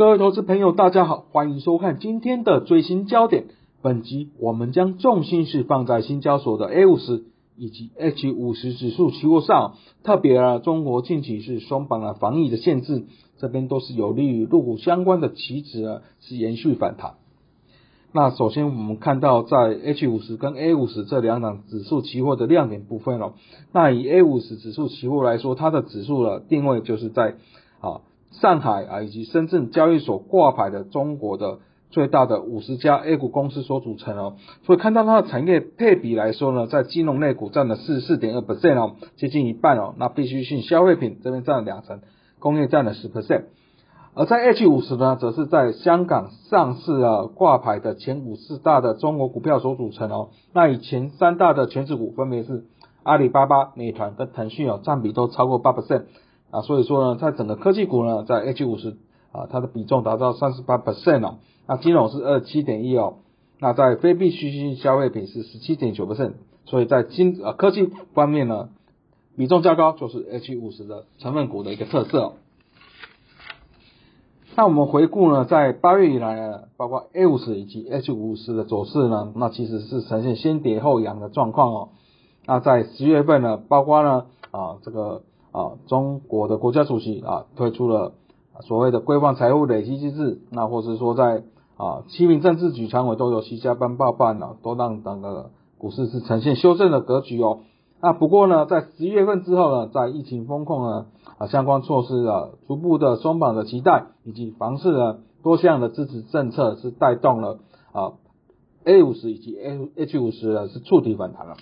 各位投资朋友，大家好，欢迎收看今天的最新焦点。本集我们将重心是放在新交所的 A 五十以及 H 五十指数期货上，特别啊，中国近期是松绑了防疫的限制，这边都是有利于入股相关的期指啊，是延续反弹。那首先我们看到在 H 五十跟 A 五十这两档指数期货的亮点部分哦，那以 A 五十指数期货来说，它的指数的定位就是在啊。上海啊，以及深圳交易所挂牌的中国的最大的五十家 A 股公司所组成哦，所以看到它的产业配比来说呢，在金融类股占了四十四点二 percent 哦，接近一半哦。那必需性消费品这边占了两成，工业占了十 percent。而在 H 五十呢，则是在香港上市啊挂牌的前五四大的中国股票所组成哦。那以前三大的全指股分别是阿里巴巴、美团跟腾讯哦，占比都超过八 percent。啊，所以说呢，在整个科技股呢，在 H 五十啊，它的比重达到三十八 percent 哦，那金融是二七点一哦，那在非必需性消费品是十七点九 percent，所以在金呃科技方面呢，比重较高，就是 H 五十的成分股的一个特色。那我们回顾呢，在八月以来呢，包括 A 五十以及 H 五十的走势呢，那其实是呈现先跌后扬的状况哦。那在十月份呢，包括呢啊这个。啊，中国的国家主席啊推出了所谓的规范财务累积机制，那或是说在啊七名政治局常委都有七加班报办了，都让整个股市是呈现修正的格局哦。那不过呢，在十一月份之后呢，在疫情风控呢啊相关措施啊逐步的松绑的期待，以及房市的多项的支持政策是带动了啊 A 五十以及 A H 五十呢是触底反弹了。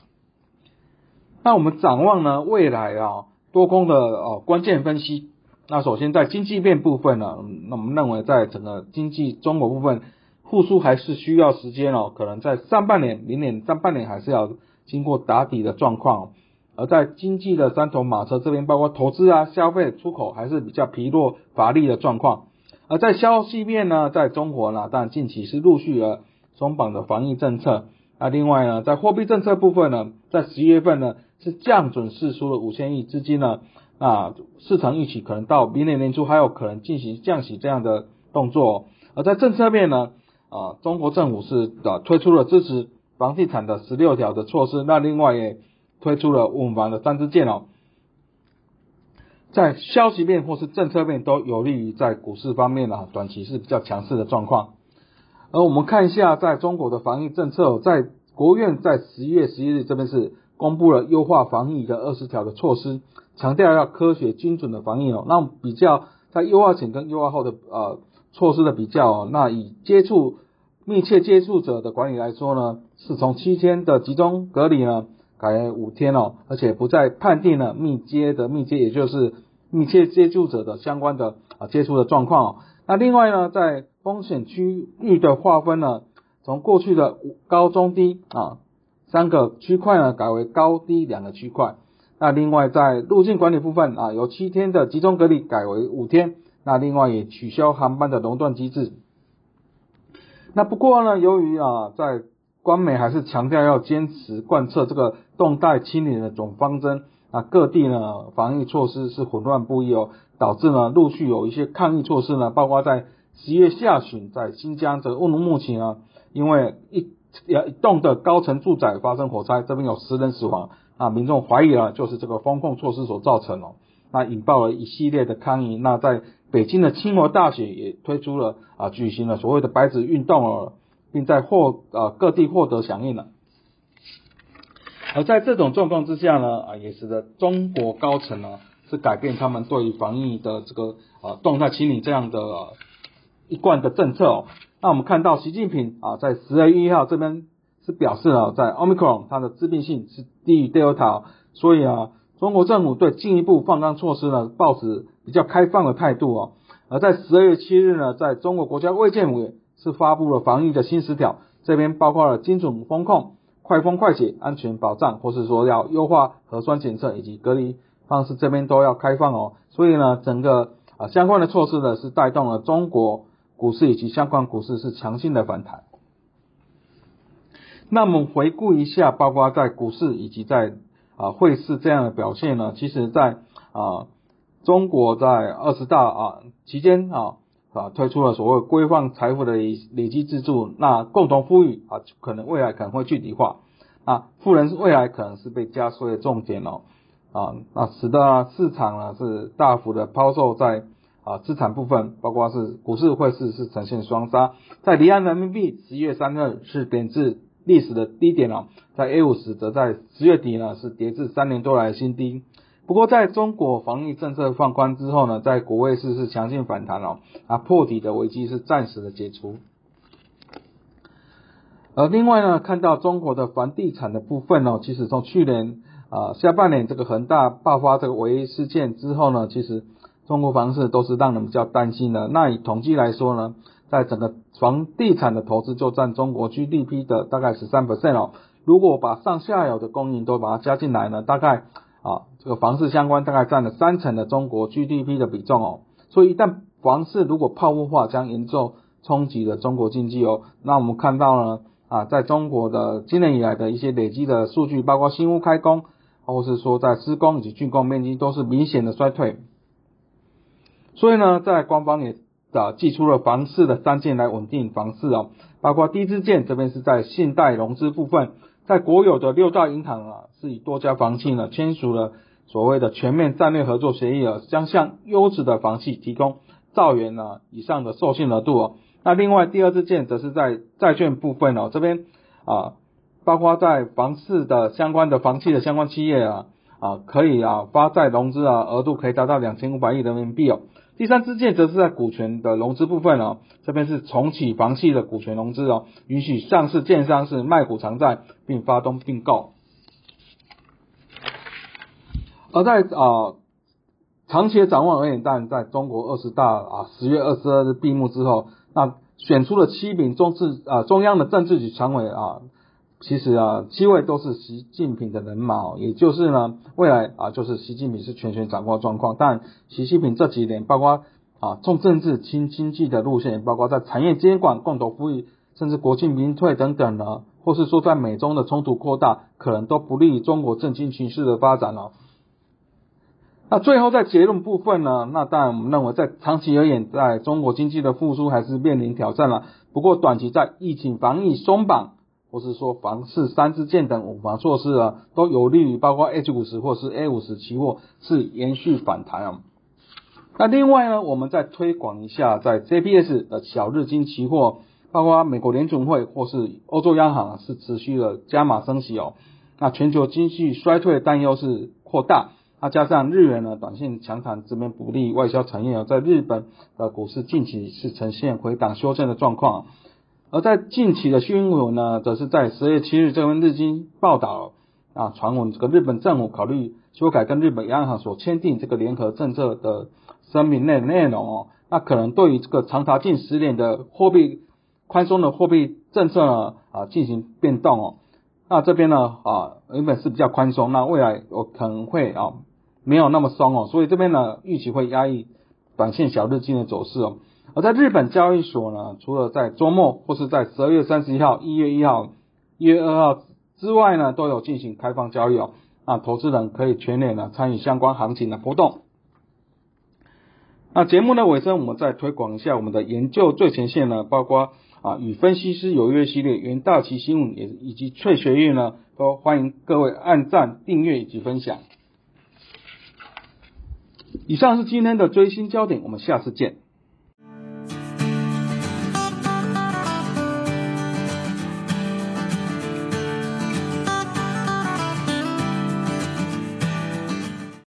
那我们展望呢未来啊。多空的哦关键分析，那首先在经济面部分呢，那我们认为在整个经济中国部分复苏还是需要时间哦，可能在上半年、明年上半年还是要经过打底的状况。而在经济的三头马车这边，包括投资啊、消费、出口还是比较疲弱乏力的状况。而在消息面呢，在中国呢，但近期是陆续的松绑的防疫政策。那另外呢，在货币政策部分呢，在十一月份呢。是降准释出了五千亿资金呢，啊，市场预期可能到明年年初还有可能进行降息这样的动作。而在政策面呢，啊，中国政府是啊推出了支持房地产的十六条的措施，那另外也推出了稳房的三支箭哦。在消息面或是政策面都有利于在股市方面呢，短期是比较强势的状况。而我们看一下在中国的防疫政策，在国务院在十一月十一日这边是。公布了优化防疫的二十条的措施，强调要科学精准的防疫哦。那比较在优化前跟优化后的呃措施的比较哦，那以接触密切接触者的管理来说呢，是从七天的集中隔离呢改为五天哦，而且不再判定了密接的密接，也就是密切接触者的相关的啊接触的状况。那另外呢，在风险区域的划分呢，从过去的高中低啊。三个区块呢改为高低两个区块，那另外在入境管理部分啊，由七天的集中隔离改为五天，那另外也取消航班的熔断机制。那不过呢，由于啊在官媒还是强调要坚持贯彻这个动态清零的总方针，啊各地呢防疫措施是混乱不一哦，导致呢陆续有一些抗疫措施呢，包括在十月下旬在新疆这个乌鲁木齐呢，因为一一栋的高层住宅发生火灾，这边有十人死亡啊，民众怀疑了就是这个风控措施所造成哦，那引爆了一系列的抗议。那在北京的清华大学也推出了啊，举行了所谓的白纸运动哦，并在获啊各地获得响应了。而在这种状况之下呢，啊，也使得中国高层呢是改变他们对于防疫的这个啊动态清理这样的一贯的政策哦。那我们看到习近平啊，在十月一号这边是表示了，在 Omicron 它的致病性是低于 Delta，所以啊，中国政府对进一步放宽措施呢，抱持比较开放的态度哦。而在十二月七日呢，在中国国家卫健委是发布了防疫的新十条，这边包括了精准风控、快封快检、安全保障，或是说要优化核酸检测以及隔离方式，这边都要开放哦。所以呢，整个啊相关的措施呢，是带动了中国。股市以及相关股市是强劲的反弹。那么回顾一下，包括在股市以及在啊汇市这样的表现呢？其实，在啊中国在二十大啊期间啊啊推出了所谓规范财富的累累积制度，那共同富裕啊可能未来可能会具体化，啊富人是未来可能是被加税的重点哦，啊那使得市场呢是大幅的抛售在。啊，资产部分包括是股市、汇市是呈现双杀，在离岸人民币十一月三日是贬至历史的低点了，在 A 五十则在十月底呢是跌至三年多来的新低。不过在中国防疫政策放宽之后呢，在国外市是强劲反弹哦，啊破底的危机是暂时的解除。而另外呢，看到中国的房地产的部分呢，其实从去年啊下半年这个恒大爆发这个违事件之后呢，其实。中国房市都是让人比较担心的。那以统计来说呢，在整个房地产的投资就占中国 GDP 的大概十三 percent 哦。如果把上下游的供应都把它加进来呢，大概啊这个房市相关大概占了三成的中国 GDP 的比重哦。所以一旦房市如果泡沫化，将严重冲击了中国经济哦。那我们看到呢啊，在中国的今年以来的一些累积的数据，包括新屋开工，或是说在施工以及竣工面积都是明显的衰退。所以呢，在官方也啊寄出了房市的三件来稳定房市哦，包括第一支箭这边是在信贷融资部分，在国有的六大银行啊，是以多家房企呢签署了所谓的全面战略合作协议啊，将向优质的房企提供兆元呢以上的授信额度哦。那另外第二支箭则是在债券部分哦，这边啊，包括在房市的相关的房企的相关企业啊啊，可以啊发债融资啊，额度可以达到两千五百亿人民币哦。第三支箭则是在股权的融资部分哦，这边是重启房企的股权融资哦，允许上市券商是卖股偿债并发动并购。而在啊长期的展望而言，但在中国二十大啊十月二十二日闭幕之后，那选出了七名中治啊中央的政治局常委啊。其实啊，七位都是习近平的人马，也就是呢，未来啊，就是习近平是全权掌握状况。但习近平这几年，包括啊重政治轻经济的路线，包括在产业监管、共同富裕，甚至国进民退等等呢，或是说在美中的冲突扩大，可能都不利于中国政经形势的发展了。那最后在结论部分呢，那当然我们认为，在长期而言，在中国经济的复苏还是面临挑战了。不过短期在疫情防疫松绑。或是说房市三支箭等五防措施啊，都有利于包括 H 五十或是 A 五十期货是延续反弹啊。那另外呢，我们再推广一下在 JPS 的小日经期货，包括美国联总会或是欧洲央行是持续的加码升息哦。那全球经济衰退担忧是扩大，那加上日元呢短线强弹这边不利外销产业哦，在日本的股市近期是呈现回档修正的状况。而在近期的新闻呢，则是在十月七日，这份日经报道啊，传闻这个日本政府考虑修改跟日本央行所签订这个联合政策的声明内内容哦，那可能对于这个长达近十年的货币宽松的货币政策呢啊进行变动哦，那这边呢啊原本是比较宽松，那未来我可能会啊没有那么松哦，所以这边呢预期会压抑短线小日经的走势哦。而在日本交易所呢，除了在周末或是在十二月三十一号、一月一号、一月二号之外呢，都有进行开放交易哦。那投资人可以全年呢参与相关行情的波动。那节目的尾声，我们再推广一下我们的研究最前线呢，包括啊与分析师有约系列、元大旗新闻也以及翠学院呢，都欢迎各位按赞、订阅以及分享。以上是今天的追星焦点，我们下次见。